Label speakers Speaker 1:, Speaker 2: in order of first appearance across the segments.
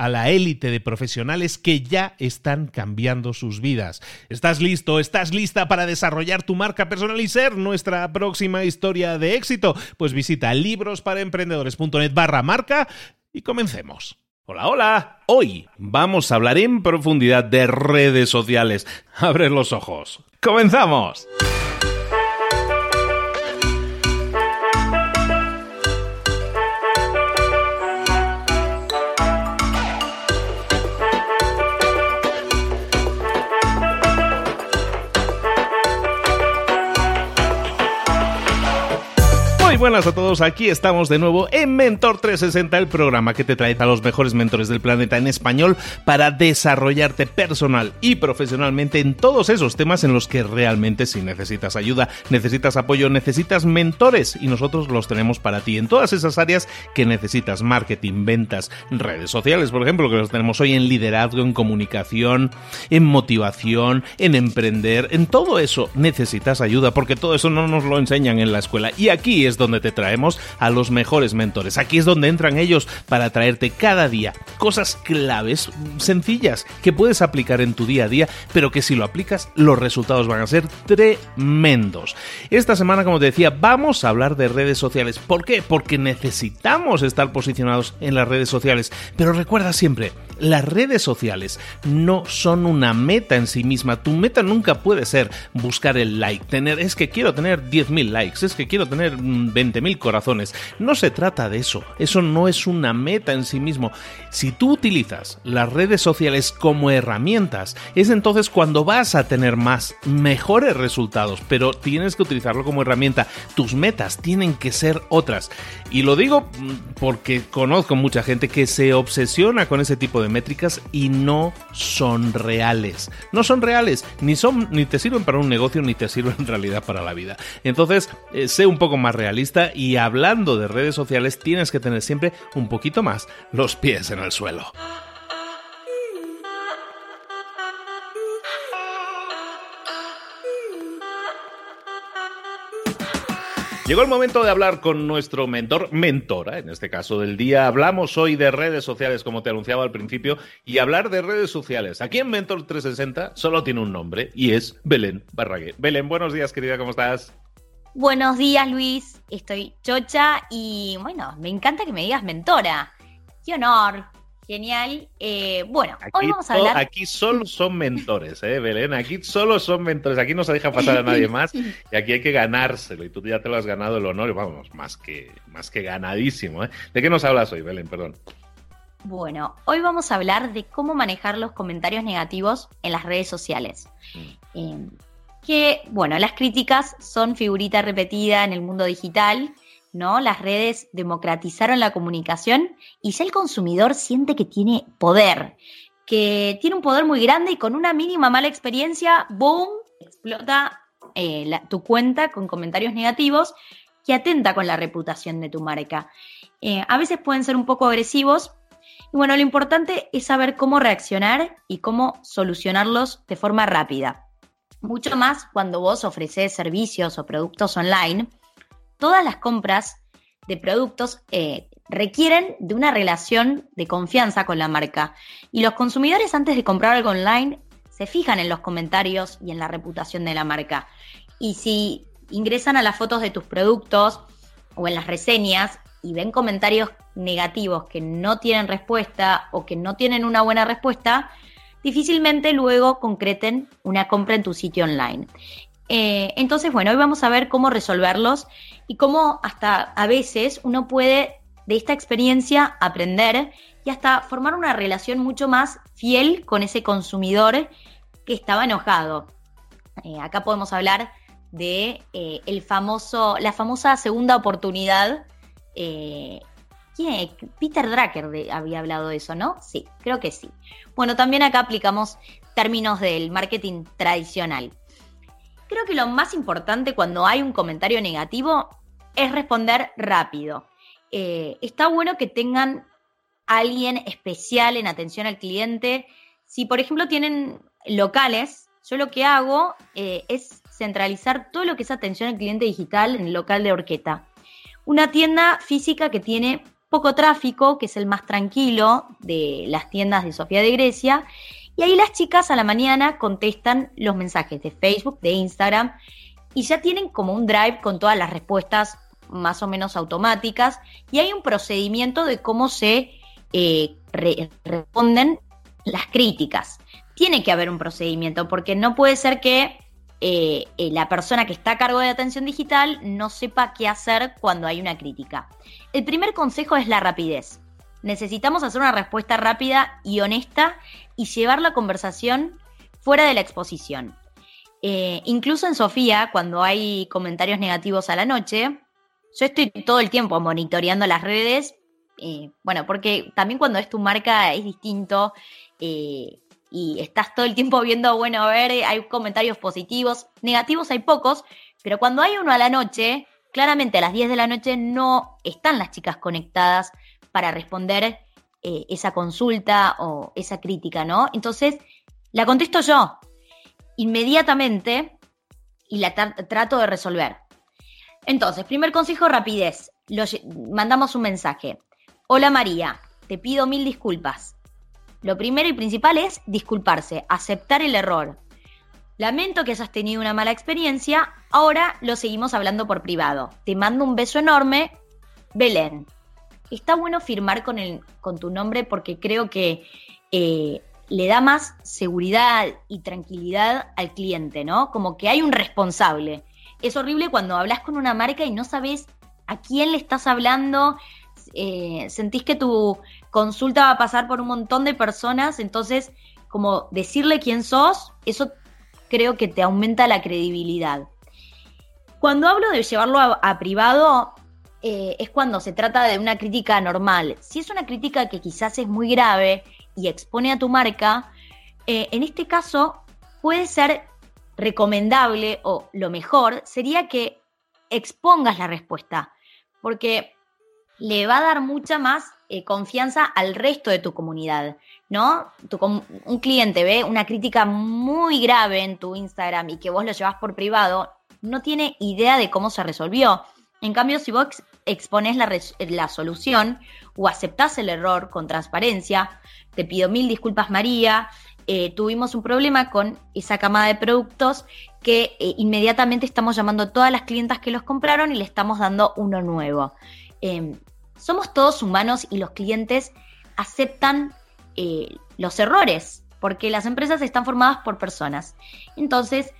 Speaker 1: a la élite de profesionales que ya están cambiando sus vidas. ¿Estás listo? ¿Estás lista para desarrollar tu marca personal y ser nuestra próxima historia de éxito? Pues visita librosparaemprendedores.net barra marca y comencemos. Hola, hola. Hoy vamos a hablar en profundidad de redes sociales. Abre los ojos. ¡Comenzamos! Buenas a todos, aquí estamos de nuevo en Mentor 360, el programa que te trae a los mejores mentores del planeta en español para desarrollarte personal y profesionalmente en todos esos temas en los que realmente si necesitas ayuda, necesitas apoyo, necesitas mentores. Y nosotros los tenemos para ti en todas esas áreas que necesitas, marketing, ventas, redes sociales, por ejemplo, que los tenemos hoy en liderazgo, en comunicación, en motivación, en emprender, en todo eso necesitas ayuda porque todo eso no nos lo enseñan en la escuela. Y aquí es donde donde te traemos a los mejores mentores. Aquí es donde entran ellos para traerte cada día cosas claves, sencillas, que puedes aplicar en tu día a día, pero que si lo aplicas, los resultados van a ser tremendos. Esta semana, como te decía, vamos a hablar de redes sociales. ¿Por qué? Porque necesitamos estar posicionados en las redes sociales. Pero recuerda siempre, las redes sociales no son una meta en sí misma. Tu meta nunca puede ser buscar el like, tener, es que quiero tener 10.000 likes, es que quiero tener 20.000 corazones. No se trata de eso. Eso no es una meta en sí mismo. Si tú utilizas las redes sociales como herramientas, es entonces cuando vas a tener más, mejores resultados, pero tienes que utilizarlo como herramienta. Tus metas tienen que ser otras. Y lo digo porque conozco mucha gente que se obsesiona con ese tipo de métricas y no son reales. No son reales, ni son ni te sirven para un negocio ni te sirven en realidad para la vida. Entonces, eh, sé un poco más realista y hablando de redes sociales tienes que tener siempre un poquito más los pies en el suelo. Llegó el momento de hablar con nuestro mentor, mentora, en este caso del día. Hablamos hoy de redes sociales, como te anunciaba al principio, y hablar de redes sociales. Aquí en Mentor 360 solo tiene un nombre y es Belén Barraguer. Belén, buenos días, querida, ¿cómo estás?
Speaker 2: Buenos días, Luis. Estoy chocha y bueno, me encanta que me digas mentora. Qué honor. Genial. Eh, bueno, hoy vamos a hablar.
Speaker 1: Aquí solo son mentores, ¿eh, Belén? Aquí solo son mentores. Aquí no se deja pasar a nadie más y aquí hay que ganárselo. Y tú ya te lo has ganado el honor, y vamos, más que, más que ganadísimo. ¿eh? ¿De qué nos hablas hoy, Belén? Perdón.
Speaker 2: Bueno, hoy vamos a hablar de cómo manejar los comentarios negativos en las redes sociales. Mm. Eh, que, bueno, las críticas son figurita repetida en el mundo digital, ¿no? Las redes democratizaron la comunicación y si el consumidor siente que tiene poder, que tiene un poder muy grande y con una mínima mala experiencia, ¡boom!, explota eh, tu cuenta con comentarios negativos que atenta con la reputación de tu marca. Eh, a veces pueden ser un poco agresivos. Y bueno, lo importante es saber cómo reaccionar y cómo solucionarlos de forma rápida. Mucho más cuando vos ofreces servicios o productos online, todas las compras de productos eh, requieren de una relación de confianza con la marca. Y los consumidores antes de comprar algo online se fijan en los comentarios y en la reputación de la marca. Y si ingresan a las fotos de tus productos o en las reseñas y ven comentarios negativos que no tienen respuesta o que no tienen una buena respuesta, difícilmente luego concreten una compra en tu sitio online. Eh, entonces, bueno, hoy vamos a ver cómo resolverlos y cómo hasta a veces uno puede de esta experiencia aprender y hasta formar una relación mucho más fiel con ese consumidor que estaba enojado. Eh, acá podemos hablar de eh, el famoso, la famosa segunda oportunidad. Eh, Peter Drucker había hablado de eso, ¿no? Sí, creo que sí. Bueno, también acá aplicamos términos del marketing tradicional. Creo que lo más importante cuando hay un comentario negativo es responder rápido. Eh, está bueno que tengan alguien especial en atención al cliente. Si, por ejemplo, tienen locales, yo lo que hago es centralizar todo lo que es atención al cliente digital en el local de Orqueta. Una tienda física que tiene poco tráfico, que es el más tranquilo de las tiendas de Sofía de Grecia. Y ahí las chicas a la mañana contestan los mensajes de Facebook, de Instagram, y ya tienen como un drive con todas las respuestas más o menos automáticas. Y hay un procedimiento de cómo se eh, responden las críticas. Tiene que haber un procedimiento, porque no puede ser que eh, eh, la persona que está a cargo de atención digital no sepa qué hacer cuando hay una crítica. El primer consejo es la rapidez. Necesitamos hacer una respuesta rápida y honesta y llevar la conversación fuera de la exposición. Eh, incluso en Sofía, cuando hay comentarios negativos a la noche, yo estoy todo el tiempo monitoreando las redes, bueno, porque también cuando es tu marca es distinto y estás todo el tiempo viendo, bueno, a ver, hay comentarios positivos, negativos hay pocos, pero cuando hay uno a la noche, claramente a las 10 de la noche no están las chicas conectadas para responder eh, esa consulta o esa crítica, ¿no? Entonces, la contesto yo inmediatamente y la trato de resolver. Entonces, primer consejo, rapidez. mandamos un mensaje. Hola María, te pido mil disculpas. Lo primero y principal es disculparse, aceptar el error. Lamento que hayas tenido una mala experiencia, ahora lo seguimos hablando por privado. Te mando un beso enorme, Belén. Está bueno firmar con, el, con tu nombre porque creo que eh, le da más seguridad y tranquilidad al cliente, ¿no? Como que hay un responsable. Es horrible cuando hablas con una marca y no sabes a quién le estás hablando, eh, sentís que tu consulta va a pasar por un montón de personas, entonces como decirle quién sos, eso creo que te aumenta la credibilidad. Cuando hablo de llevarlo a, privado, eh, es cuando se trata de una crítica normal. Si es una crítica que quizás es muy grave y expone a tu marca, eh, en este caso puede ser recomendable o lo mejor sería que expongas la respuesta. Porque le va a dar mucha más eh, confianza al resto de tu comunidad, ¿no? un cliente ve una crítica muy grave en tu Instagram y que vos lo llevas por privado, no tiene idea de cómo se resolvió. En cambio, si vos expones la, la solución o aceptás el error con transparencia, te pido mil disculpas María, eh, tuvimos un problema con esa camada de productos que eh, inmediatamente estamos llamando a todas las clientas que los compraron y le estamos dando uno nuevo. Em, somos todos humanos y los clientes aceptan eh, los errores, porque las empresas están formadas por personas. Entonces,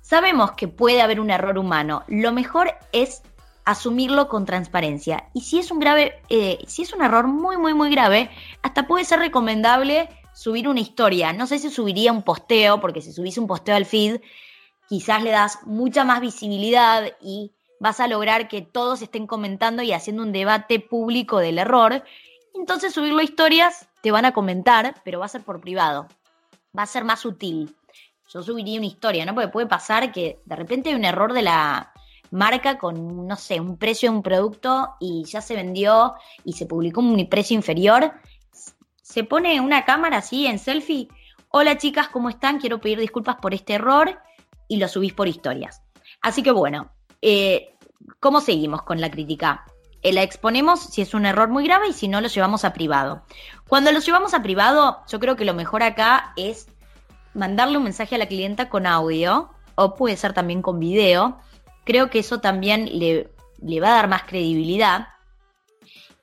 Speaker 2: sabemos que puede haber un error humano. Lo mejor es asumirlo con transparencia. Y si es un grave, eh, si es un error muy, muy, muy grave, hasta puede ser recomendable subir una historia. No sé si subiría un posteo, porque si subís un posteo al feed, quizás le das mucha más visibilidad y vas a lograr que todos estén comentando y haciendo un debate público del error. Entonces subirlo a historias te van a comentar, pero va a ser por privado. Va a ser más útil. yo subiría una historia, ¿no? Porque puede pasar que de repente hay un error de la marca con, no sé, un precio de un producto y ya se vendió y se publicó un precio inferior. Se pone una cámara así en selfie. Hola chicas, ¿cómo están? Quiero pedir disculpas por este error y lo subís por historias. Así que bueno, eh, ¿cómo seguimos con la crítica? Eh, la exponemos si es un error muy grave y si no lo llevamos a privado. Cuando lo llevamos a privado, yo creo que lo mejor acá es mandarle un mensaje a la clienta con audio o puede ser también con video. Creo que eso también le, le va a dar más credibilidad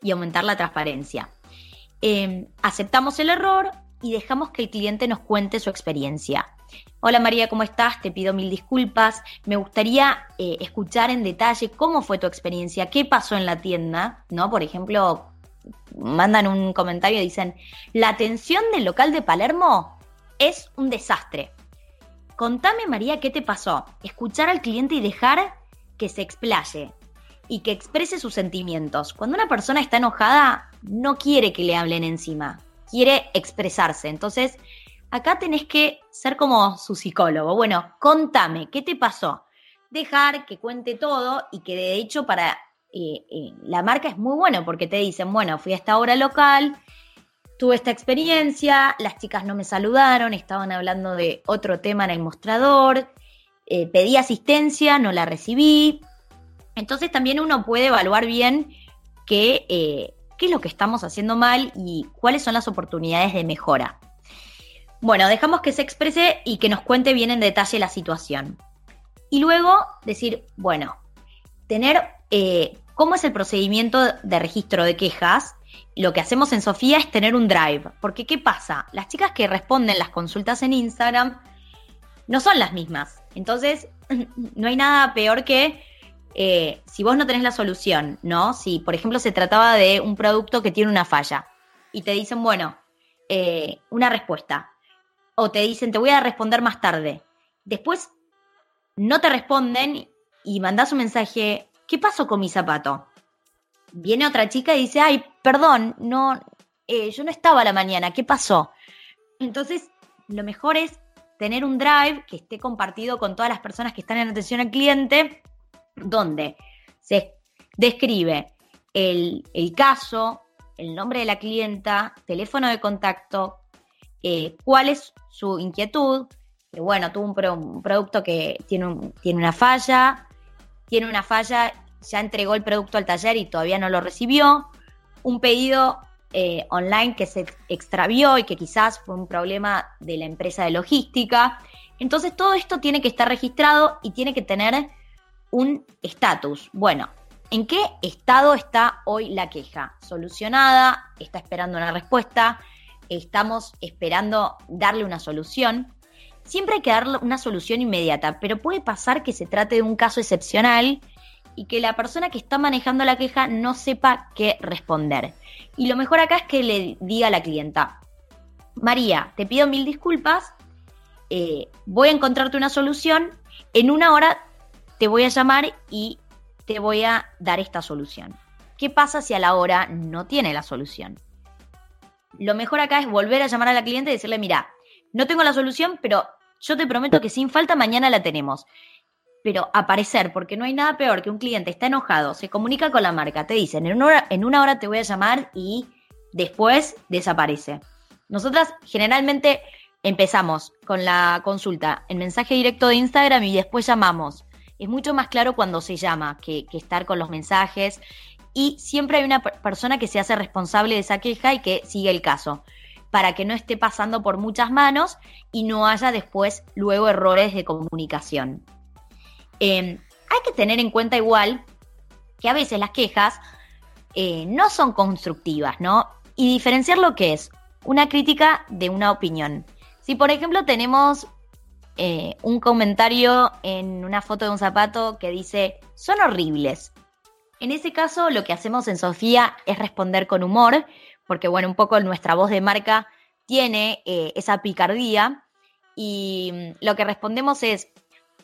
Speaker 2: y aumentar la transparencia. Em, aceptamos el error y dejamos que el cliente nos cuente su experiencia. Hola María, ¿cómo estás? Te pido mil disculpas. Me gustaría eh, escuchar en detalle cómo fue tu experiencia, qué pasó en la tienda, ¿no? Por ejemplo, mandan un comentario y dicen, la atención del local de Palermo es un desastre. Contame, María, qué te pasó. Escuchar al cliente y dejar que se explaye y que exprese sus sentimientos. Cuando una persona está enojada, no quiere que le hablen encima, quiere expresarse. Entonces, acá tenés que ser como su psicólogo. Bueno, contame, ¿qué te pasó? Dejar que cuente todo y que de hecho para eh, eh, la marca es muy bueno porque te dicen, bueno, fui a esta hora local, tuve esta experiencia, las chicas no me saludaron, estaban hablando de otro tema en el mostrador, eh, pedí asistencia, no la recibí. Entonces también uno puede evaluar bien qué, eh, qué es lo que estamos haciendo mal y cuáles son las oportunidades de mejora. Bueno, dejamos que se exprese y que nos cuente bien en detalle la situación. Y luego decir, bueno, tener eh, cómo es el procedimiento de registro de quejas lo que hacemos en Sofía es tener un drive. Porque, ¿qué pasa? Las chicas que responden las consultas en Instagram no son las mismas. Entonces, no hay nada peor que eh, si vos no tenés la solución, ¿no? Si, por ejemplo, se trataba de un producto que tiene una falla y te dicen, bueno, eh, una respuesta. O te dicen, te voy a responder más tarde. Después no te responden y mandás un mensaje, ¿qué pasó con mi zapato? viene otra chica y dice, ay, perdón, no, eh, yo no estaba a la mañana, ¿qué pasó? Entonces, lo mejor es tener un drive que esté compartido con todas las personas que están en atención al cliente, donde se describe el, caso, el nombre de la clienta, teléfono de contacto, eh, cuál es su inquietud, que bueno, tuvo un, producto que tiene, tiene una falla, tiene una falla ya entregó el producto al taller y todavía no lo recibió, un pedido eh, online que se extravió y que quizás fue un problema de la empresa de logística. Entonces todo esto tiene que estar registrado y tiene que tener un estatus. Bueno, ¿en qué estado está hoy la queja? ¿Solucionada? ¿Está esperando una respuesta? ¿Estamos esperando darle una solución? Siempre hay que darle una solución inmediata, pero puede pasar que se trate de un caso excepcional y que la persona que está manejando la queja no sepa qué responder. Y lo mejor acá es que le diga a la clienta, María, te pido mil disculpas, eh, voy a encontrarte una solución, en una hora te voy a llamar y te voy a dar esta solución. ¿Qué pasa si a la hora no tiene la solución? Lo mejor acá es volver a llamar a la cliente y decirle, mira, no tengo la solución, pero yo te prometo que sin falta mañana la tenemos pero aparecer, porque no hay nada peor que un cliente está enojado, se comunica con la marca, te dicen, en una hora, en una hora te voy a llamar y después desaparece. Nosotras generalmente empezamos con la consulta en mensaje directo de Instagram y después llamamos. Es mucho más claro cuando se llama que, que estar con los mensajes y siempre hay una persona que se hace responsable de esa queja y que sigue el caso para que no esté pasando por muchas manos y no haya después luego errores de comunicación. Em, hay que tener en cuenta igual que a veces las quejas eh, no son constructivas, ¿no? Y diferenciar lo que es una crítica de una opinión. Si por ejemplo tenemos eh, un comentario en una foto de un zapato que dice, son horribles. En ese caso lo que hacemos en Sofía es responder con humor, porque bueno, un poco nuestra voz de marca tiene eh, esa picardía y mm, lo que respondemos es,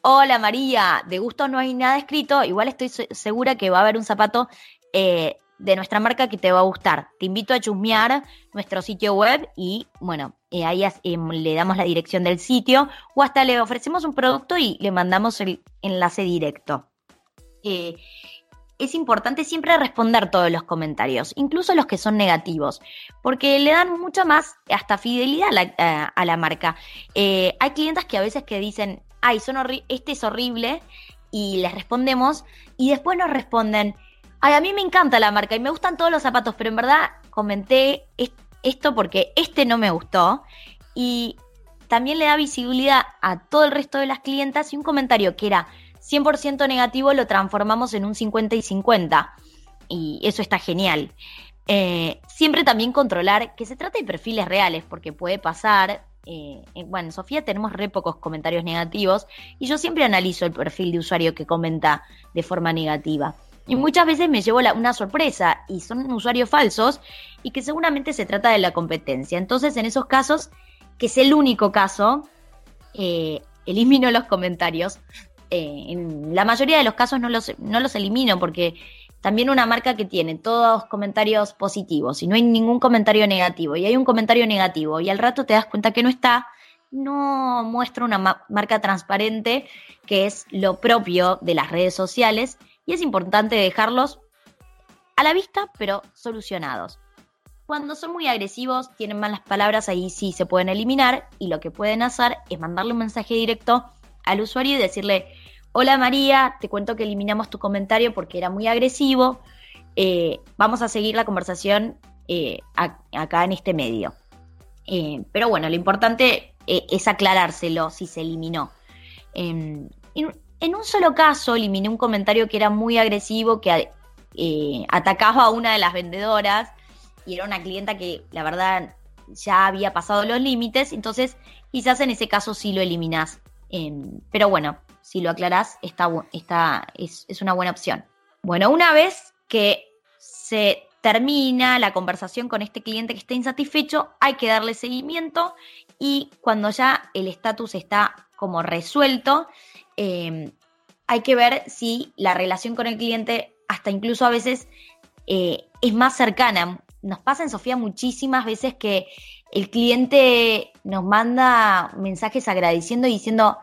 Speaker 2: Hola María, de gusto no hay nada escrito, igual estoy segura que va a haber un zapato eh, de nuestra marca que te va a gustar. Te invito a chusmear nuestro sitio web y, bueno, eh, ahí em, le damos la dirección del sitio o hasta le ofrecemos un producto y le mandamos el enlace directo. Eh, es importante siempre responder todos los comentarios, incluso los que son negativos, porque le dan mucha más hasta fidelidad a la, marca. Eh, hay clientes que a veces que dicen, ay, son este es horrible, y les respondemos, y después nos responden, ay, a mí me encanta la marca y me gustan todos los zapatos, pero en verdad comenté esto porque este no me gustó, y también le da visibilidad a todo el resto de las clientas y un comentario que era 100% negativo lo transformamos en un 50 y 50. Y eso está genial. Eh, siempre también controlar que se trata de perfiles reales, porque puede pasar. Eh, bueno, en Sofía tenemos re pocos comentarios negativos y yo siempre analizo el perfil de usuario que comenta de forma negativa. Y muchas veces me llevo una sorpresa y son usuarios falsos y que seguramente se trata de la competencia. Entonces, en esos casos, que es el único caso, eh, elimino los comentarios eh, en la mayoría de los casos no los, no los elimino porque también una marca que tiene todos comentarios positivos y no hay ningún comentario negativo y hay un comentario negativo y al rato te das cuenta que no está, no muestra una marca transparente que es lo propio de las redes sociales y es importante dejarlos a la vista pero solucionados. Cuando son muy agresivos, tienen malas palabras, ahí sí se pueden eliminar y lo que pueden hacer es mandarle un mensaje directo al usuario y decirle, hola María, te cuento que eliminamos tu comentario porque era muy agresivo, eh, vamos a seguir la conversación eh, acá en este medio. Eh, pero bueno, lo importante es aclarárselo si se eliminó. En, en, un solo caso eliminé un comentario que era muy agresivo, que atacaba a una de las vendedoras y era una clienta que la verdad ya había pasado los límites, entonces quizás en ese caso sí lo eliminás. Em, pero bueno, si lo aclarás, está, está, es, es una buena opción. Bueno, una vez que se termina la conversación con este cliente que está insatisfecho, hay que darle seguimiento y cuando ya el estatus está como resuelto, em, hay que ver si la relación con el cliente hasta incluso a veces eh, es más cercana. Nos pasa en Sofía muchísimas veces que el cliente nos manda mensajes agradeciendo y diciendo,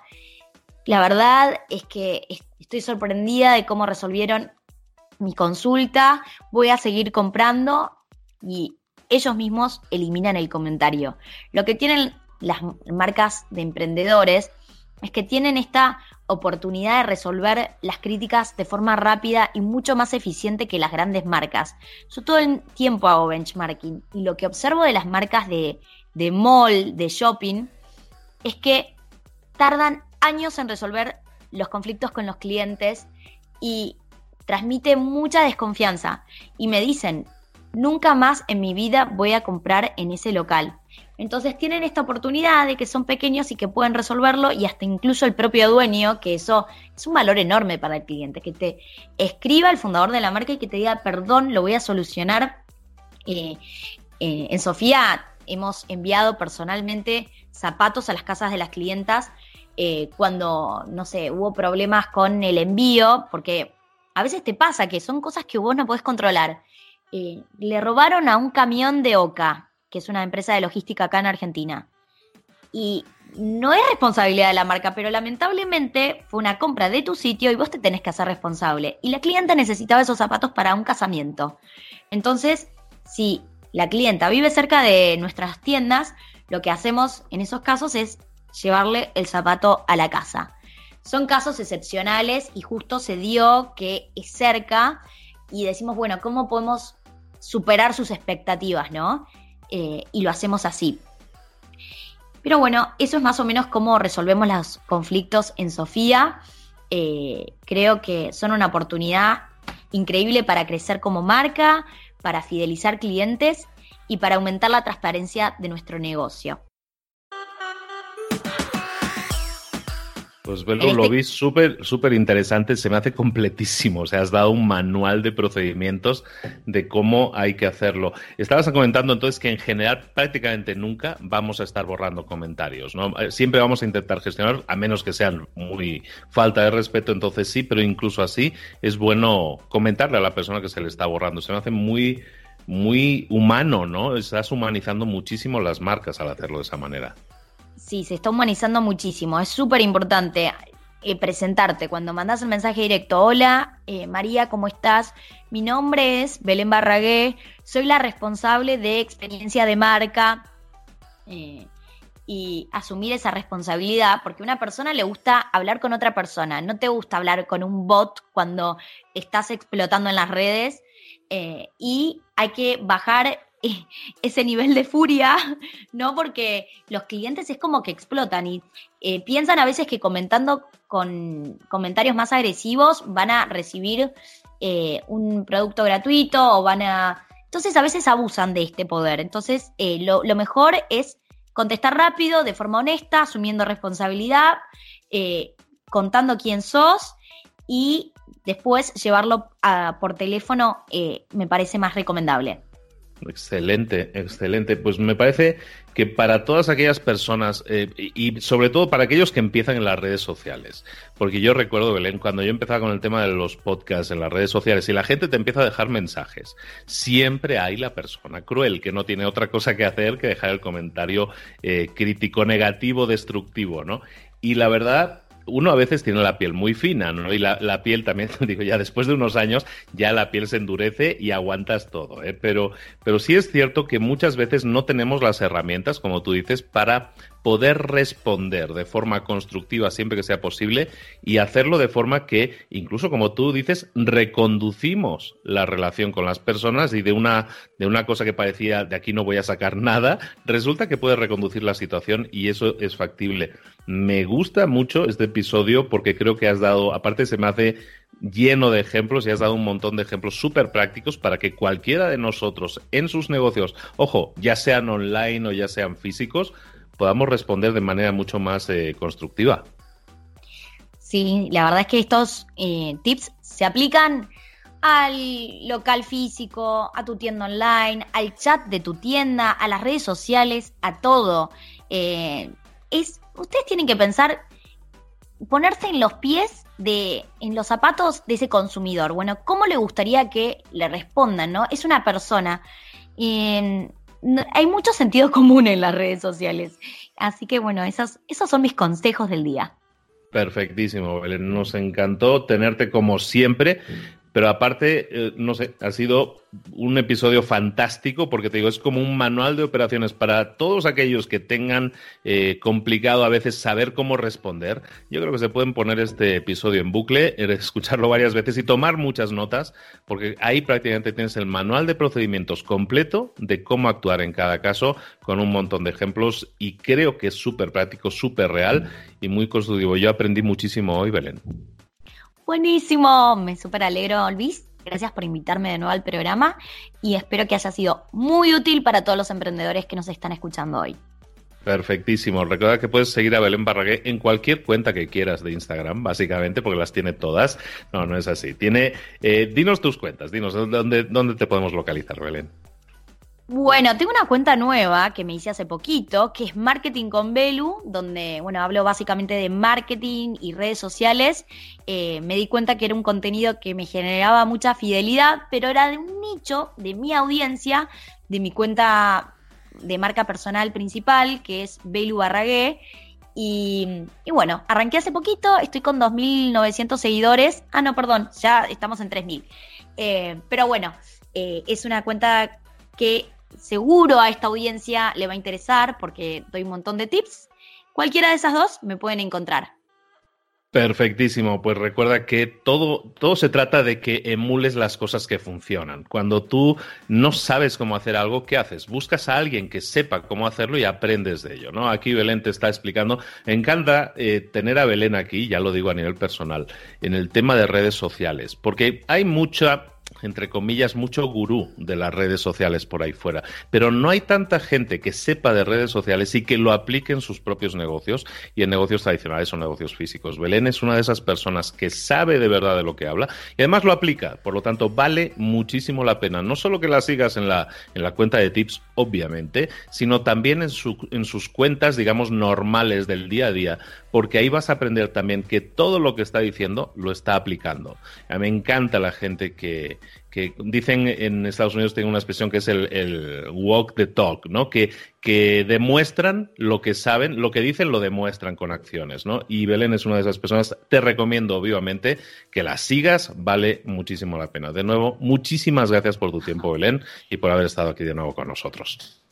Speaker 2: la verdad es que estoy sorprendida de cómo resolvieron mi consulta, voy a seguir comprando y ellos mismos eliminan el comentario. Lo que tienen las marcas de emprendedores es que tienen esta oportunidad de resolver las críticas de forma rápida y mucho más eficiente que las grandes marcas. Yo todo el tiempo hago benchmarking y lo que observo de las marcas de, de mall, de shopping, es que tardan años en resolver los conflictos con los clientes y transmite mucha desconfianza. Y me dicen, nunca más en mi vida voy a comprar en ese local. Entonces tienen esta oportunidad de que son pequeños y que pueden resolverlo y hasta incluso el propio dueño, que eso es un valor enorme para el cliente, que te escriba el fundador de la marca y que te diga, perdón, lo voy a solucionar. Eh, eh, en Sofía hemos enviado personalmente zapatos a las casas de las clientas eh, cuando, no sé, hubo problemas con el envío, porque a veces te pasa que son cosas que vos no podés controlar. le robaron a un camión de Oca que es una empresa de logística acá en Argentina. Y no es responsabilidad de la marca, pero lamentablemente fue una compra de tu sitio y vos te tenés que hacer responsable. Y la clienta necesitaba esos zapatos para un casamiento. Entonces, si la clienta vive cerca de nuestras tiendas, lo que hacemos en esos casos es llevarle el zapato a la casa. Son casos excepcionales y justo se dio que es cerca y decimos, bueno, ¿cómo podemos superar sus expectativas, no? Eh, y lo hacemos así. Pero bueno, eso es más o menos cómo resolvemos los conflictos en Sofía. Eh, creo que son una oportunidad increíble para crecer como marca, para fidelizar clientes y para aumentar la transparencia de nuestro negocio.
Speaker 3: Pues lo este vi súper, súper interesante, se me hace completísimo. O sea, has dado un manual de procedimientos de cómo hay que hacerlo. Estabas comentando entonces que en general prácticamente nunca vamos a estar borrando comentarios, ¿no? Eh, siempre vamos a intentar gestionar, a menos que sean muy falta de respeto, entonces sí, pero incluso así es bueno comentarle a la persona que se le está borrando. Se me hace muy, muy humano, ¿no? Estás humanizando muchísimo las marcas al hacerlo de esa manera.
Speaker 2: Sí, se está humanizando muchísimo. Es súper importante eh, presentarte cuando mandas el mensaje directo. Hola, eh, María, ¿cómo estás? Mi nombre es Belén Barragué, soy la responsable de experiencia de marca. Eh, y asumir esa responsabilidad, porque a una persona le gusta hablar con otra persona, no te gusta hablar con un bot cuando estás explotando en las redes y hay que bajar ese nivel de furia, ¿no? Porque los clientes es como que explotan y eh, piensan a veces que comentando con comentarios más agresivos van a recibir eh, un producto gratuito o van a... Entonces a veces abusan de este poder. Entonces eh, lo, mejor es contestar rápido, de forma honesta, asumiendo responsabilidad, contando quién sos y después llevarlo por teléfono me parece más recomendable.
Speaker 3: Excelente, excelente. Pues me parece que para todas aquellas personas eh, y sobre todo para aquellos que empiezan en las redes sociales, porque yo recuerdo, Belén, cuando yo empezaba con el tema de los podcasts en las redes sociales y la gente te empieza a dejar mensajes, siempre hay la persona cruel que no tiene otra cosa que hacer que dejar el comentario eh, crítico, negativo, destructivo, ¿no? Y la verdad, uno a veces tiene la piel muy fina, ¿no? Y la, piel también, digo, ya después de unos años, ya la piel se endurece y aguantas todo, ¿eh? Pero, pero sí es cierto que muchas veces no tenemos las herramientas, como tú dices, para poder responder de forma constructiva siempre que sea posible y hacerlo de forma que, incluso como tú dices, reconducimos la relación con las personas y de una, de una cosa que parecía de aquí no voy a sacar nada, resulta que puede reconducir la situación y eso es factible. Me gusta mucho este episodio porque creo que has dado, aparte se me hace lleno de ejemplos y has dado un montón de ejemplos súper prácticos para que cualquiera de nosotros en sus negocios, ojo, ya sean online o ya sean físicos, podamos responder de manera mucho más eh, constructiva.
Speaker 2: Sí, la verdad es que estos eh, tips se aplican al local físico, a tu tienda online, al chat de tu tienda, a las redes sociales, a todo. Eh, es, ustedes tienen que pensar, ponerse en los pies de, en los zapatos de ese consumidor. Bueno, ¿cómo le gustaría que le respondan? ¿No? Es una persona hay mucho sentido común en las redes sociales. Así que bueno, esos, esos son mis consejos del día.
Speaker 3: Perfectísimo, Belén. Nos encantó tenerte como siempre. Pero aparte, eh, no sé, ha sido un episodio fantástico porque te digo, es como un manual de operaciones para todos aquellos que tengan eh, complicado a veces saber cómo responder. Yo creo que se pueden poner este episodio en bucle, eh, escucharlo varias veces y tomar muchas notas porque ahí prácticamente tienes el manual de procedimientos completo de cómo actuar en cada caso con un montón de ejemplos y creo que es súper práctico, súper real y muy constructivo. Yo aprendí muchísimo hoy, Belén.
Speaker 2: Buenísimo, me súper alegro, Luis. Gracias por invitarme de nuevo al programa y espero que haya sido muy útil para todos los emprendedores que nos están escuchando hoy.
Speaker 3: Perfectísimo. Recuerda que puedes seguir a Belén Barragué en cualquier cuenta que quieras de Instagram, básicamente, porque las tiene todas. No, no es así. Tiene, eh, dinos tus cuentas, dinos dónde, dónde te podemos localizar, Belén.
Speaker 2: Bueno, tengo una cuenta nueva que me hice hace poquito, que es Marketing con Belu, donde, bueno, hablo básicamente de marketing y redes sociales. Eh, me di cuenta que era un contenido que me generaba mucha fidelidad, pero era de un nicho de mi audiencia, de mi cuenta de marca personal principal, que es Belu Barragué. Y, bueno, arranqué hace poquito, estoy con 2.900 seguidores. Ah, no, perdón, ya estamos en 3.000. Eh, pero bueno, eh, es una cuenta que seguro a esta audiencia le va a interesar porque doy un montón de tips. Cualquiera de esas dos me pueden encontrar.
Speaker 3: Perfectísimo, pues recuerda que todo, todo se trata de que emules las cosas que funcionan. Cuando tú no sabes cómo hacer algo, ¿qué haces? Buscas a alguien que sepa cómo hacerlo y aprendes de ello, ¿no? Aquí Belén te está explicando. Me encanta eh, tener a Belén aquí, ya lo digo a nivel personal, en el tema de redes sociales, porque hay mucha entre comillas, mucho gurú de las redes sociales por ahí fuera, pero no hay tanta gente que sepa de redes sociales y que lo aplique en sus propios negocios y en negocios tradicionales o negocios físicos. Belén es una de esas personas que sabe de verdad de lo que habla y además lo aplica, por lo tanto vale muchísimo la pena, no solo que la sigas en la, en la cuenta de tips, obviamente, sino también en, su, en sus cuentas, digamos, normales del día a día, porque ahí vas a aprender también que todo lo que está diciendo lo está aplicando. A mí me encanta la gente que, que dicen en Estados Unidos, tienen una expresión que es el, walk the talk, ¿no? Que, que demuestran lo que saben, lo que dicen lo demuestran con acciones, ¿no? Y Belén es una de esas personas. Te recomiendo vivamente que la sigas, vale muchísimo la pena. De nuevo, muchísimas gracias por tu tiempo, Belén, y por haber estado aquí de nuevo con nosotros.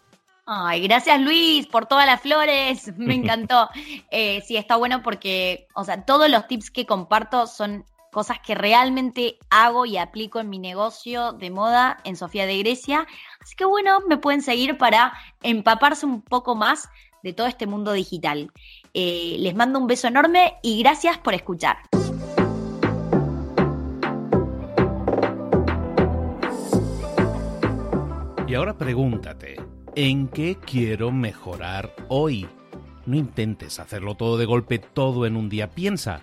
Speaker 2: Ay, gracias Luis por todas las flores, me encantó. Eh, sí, está bueno porque, o sea, todos los tips que comparto son cosas que realmente hago y aplico en mi negocio de moda en Sofía de Grecia. Así que bueno, me pueden seguir para empaparse un poco más de todo este mundo digital. Eh, les mando un beso enorme y gracias por escuchar.
Speaker 1: Y ahora pregúntate. ¿En qué quiero mejorar hoy? No intentes hacerlo todo de golpe, todo en un día. Piensa,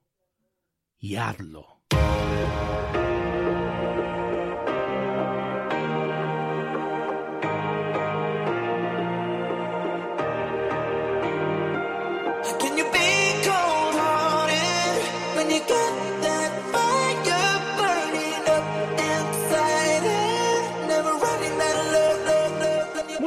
Speaker 1: y hazlo. Can you be cold-hearted when you get